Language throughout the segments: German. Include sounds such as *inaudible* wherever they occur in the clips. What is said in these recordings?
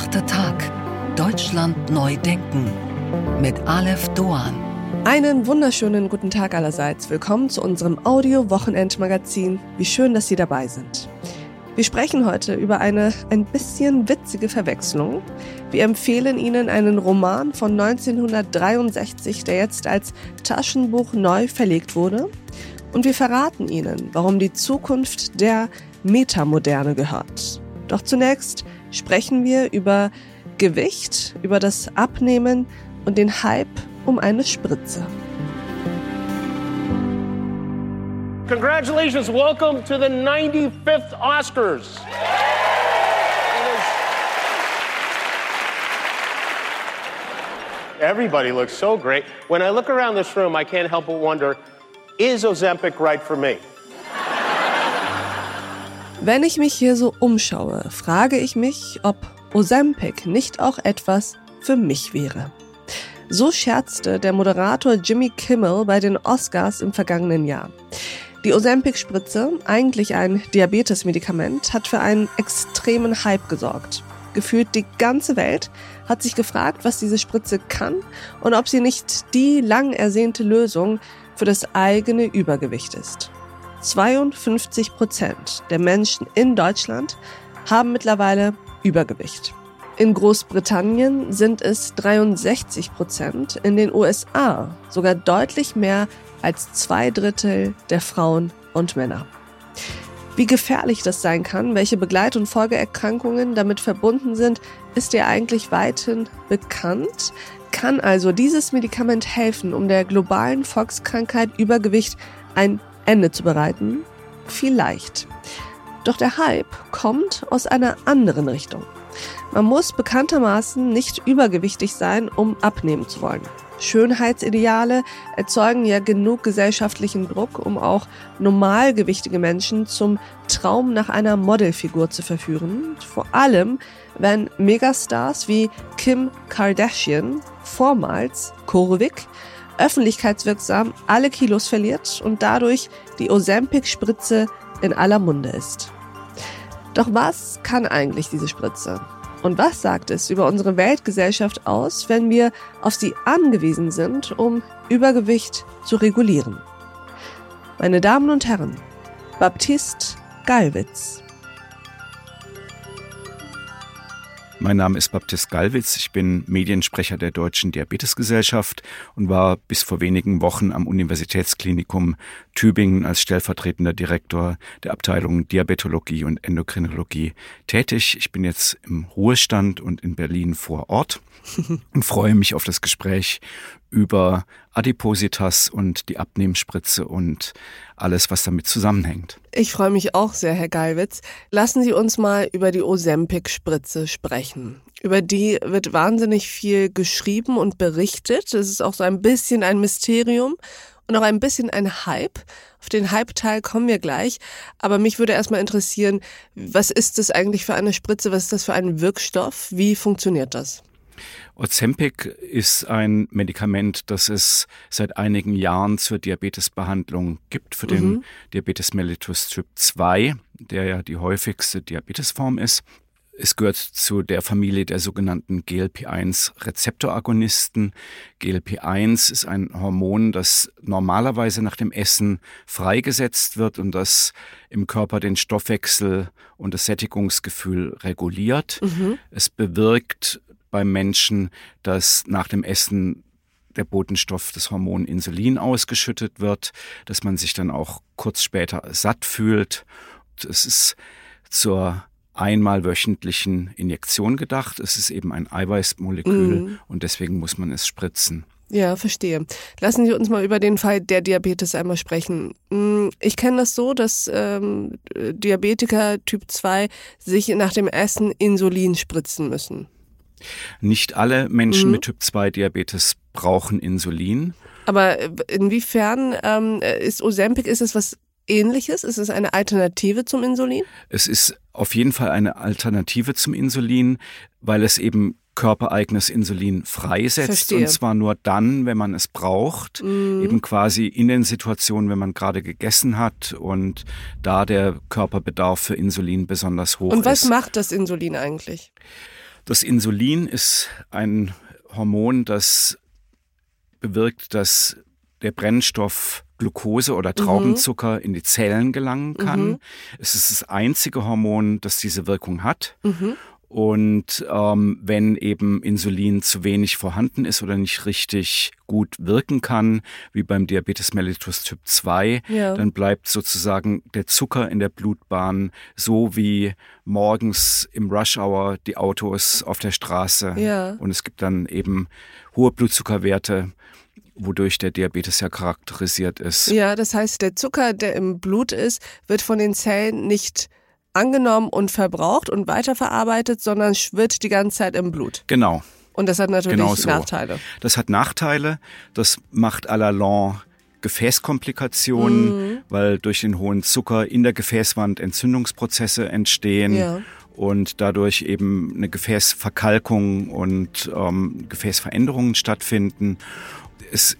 Achter Tag. Deutschland neu denken. Mit Aleph Doan. Einen wunderschönen guten Tag allerseits. Willkommen zu unserem Audio-Wochenendmagazin. Wie schön, dass Sie dabei sind. Wir sprechen heute über eine ein bisschen witzige Verwechslung. Wir empfehlen Ihnen einen Roman von 1963, der jetzt als Taschenbuch neu verlegt wurde. Und wir verraten Ihnen, warum die Zukunft der Metamoderne gehört. Doch zunächst sprechen wir über Gewicht, über das Abnehmen und den Hype um eine Spritze. Congratulations, welcome to the 95th Oscars. Everybody looks so great. When I look around this room, I can't help but wonder is Ozempic right for me? Wenn ich mich hier so umschaue, frage ich mich, ob Ozempic nicht auch etwas für mich wäre. So scherzte der Moderator Jimmy Kimmel bei den Oscars im vergangenen Jahr. Die Ozempic-Spritze, eigentlich ein Diabetesmedikament, hat für einen extremen Hype gesorgt. Gefühlt die ganze Welt hat sich gefragt, was diese Spritze kann und ob sie nicht die lang ersehnte Lösung für das eigene Übergewicht ist. 52 Prozent der Menschen in Deutschland haben mittlerweile Übergewicht. In Großbritannien sind es 63 Prozent, in den USA sogar deutlich mehr als zwei Drittel der Frauen und Männer. Wie gefährlich das sein kann, welche Begleit- und Folgeerkrankungen damit verbunden sind, ist dir eigentlich weithin bekannt. Kann also dieses Medikament helfen, um der globalen Volkskrankheit Übergewicht ein Ende zu bereiten? Vielleicht. Doch der Hype kommt aus einer anderen Richtung. Man muss bekanntermaßen nicht übergewichtig sein, um abnehmen zu wollen. Schönheitsideale erzeugen ja genug gesellschaftlichen Druck, um auch normalgewichtige Menschen zum Traum nach einer Modelfigur zu verführen. Vor allem, wenn Megastars wie Kim Kardashian, vormals Korowik, öffentlichkeitswirksam alle Kilos verliert und dadurch die Ozempic-Spritze in aller Munde ist. Doch was kann eigentlich diese Spritze? Und was sagt es über unsere Weltgesellschaft aus, wenn wir auf sie angewiesen sind, um Übergewicht zu regulieren? Meine Damen und Herren, Baptist Gallwitz. Mein Name ist Baptist Gallwitz. Ich bin Mediensprecher der Deutschen Diabetesgesellschaft und war bis vor wenigen Wochen am Universitätsklinikum Tübingen als stellvertretender Direktor der Abteilung Diabetologie und Endokrinologie tätig. Ich bin jetzt im Ruhestand und in Berlin vor Ort *laughs* und freue mich auf das Gespräch über Adipositas und die Abnehmspritze und alles, was damit zusammenhängt. Ich freue mich auch sehr, Herr Geilwitz. Lassen Sie uns mal über die Ozempic-Spritze sprechen. Über die wird wahnsinnig viel geschrieben und berichtet. Es ist auch so ein bisschen ein Mysterium und auch ein bisschen ein Hype. Auf den Hype-Teil kommen wir gleich. Aber mich würde erstmal interessieren, was ist das eigentlich für eine Spritze? Was ist das für ein Wirkstoff? Wie funktioniert das? Ozempic ist ein Medikament, das es seit einigen Jahren zur Diabetesbehandlung gibt, für den mhm. Diabetes mellitus Typ 2, der ja die häufigste Diabetesform ist. Es gehört zu der Familie der sogenannten GLP-1-Rezeptoragonisten. GLP-1 ist ein Hormon, das normalerweise nach dem Essen freigesetzt wird und das im Körper den Stoffwechsel und das Sättigungsgefühl reguliert. Mhm. Es bewirkt beim Menschen, dass nach dem Essen der Botenstoff des Hormon Insulin ausgeschüttet wird, dass man sich dann auch kurz später satt fühlt. Es ist zur einmal wöchentlichen Injektion gedacht. Es ist eben ein Eiweißmolekül mm. und deswegen muss man es spritzen. Ja, verstehe. Lassen Sie uns mal über den Fall der Diabetes einmal sprechen. Mm, ich kenne das so, dass ähm, Diabetiker Typ 2 sich nach dem Essen Insulin spritzen müssen. Nicht alle Menschen mhm. mit Typ 2 Diabetes brauchen Insulin. Aber inwiefern ähm, ist Ozempic, ist es was ähnliches? Ist es eine Alternative zum Insulin? Es ist auf jeden Fall eine Alternative zum Insulin, weil es eben körpereigenes Insulin freisetzt Verstehe. und zwar nur dann, wenn man es braucht, mm. eben quasi in den Situationen, wenn man gerade gegessen hat und da der Körperbedarf für Insulin besonders hoch ist. Und was ist. macht das Insulin eigentlich? Das Insulin ist ein Hormon, das bewirkt, dass der Brennstoff Glucose oder Traubenzucker mhm. in die Zellen gelangen kann. Mhm. Es ist das einzige Hormon, das diese Wirkung hat. Mhm. Und ähm, wenn eben Insulin zu wenig vorhanden ist oder nicht richtig gut wirken kann, wie beim Diabetes mellitus Typ 2, ja. dann bleibt sozusagen der Zucker in der Blutbahn so wie morgens im Rush Hour die Autos auf der Straße. Ja. Und es gibt dann eben hohe Blutzuckerwerte, wodurch der Diabetes ja charakterisiert ist. Ja, das heißt, der Zucker, der im Blut ist, wird von den Zellen nicht angenommen und verbraucht und weiterverarbeitet, sondern schwirrt die ganze Zeit im Blut. Genau. Und das hat natürlich genau so. Nachteile. Das hat Nachteile. Das macht à la long Gefäßkomplikationen, mhm. weil durch den hohen Zucker in der Gefäßwand Entzündungsprozesse entstehen. Ja. Und dadurch eben eine Gefäßverkalkung und ähm, Gefäßveränderungen stattfinden. Es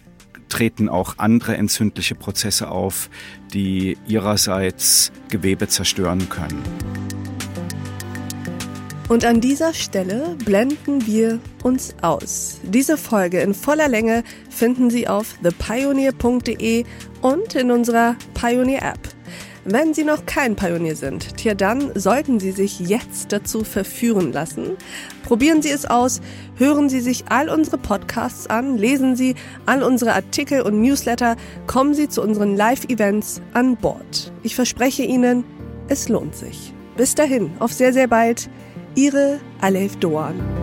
treten auch andere entzündliche Prozesse auf, die ihrerseits Gewebe zerstören können. Und an dieser Stelle blenden wir uns aus. Diese Folge in voller Länge finden Sie auf thepioneer.de und in unserer Pioneer App. Wenn Sie noch kein Pionier sind, tja dann sollten Sie sich jetzt dazu verführen lassen. Probieren Sie es aus, hören Sie sich all unsere Podcasts an, lesen Sie all unsere Artikel und Newsletter, kommen Sie zu unseren Live-Events an Bord. Ich verspreche Ihnen, es lohnt sich. Bis dahin, auf sehr, sehr bald. Ihre Alef Doan.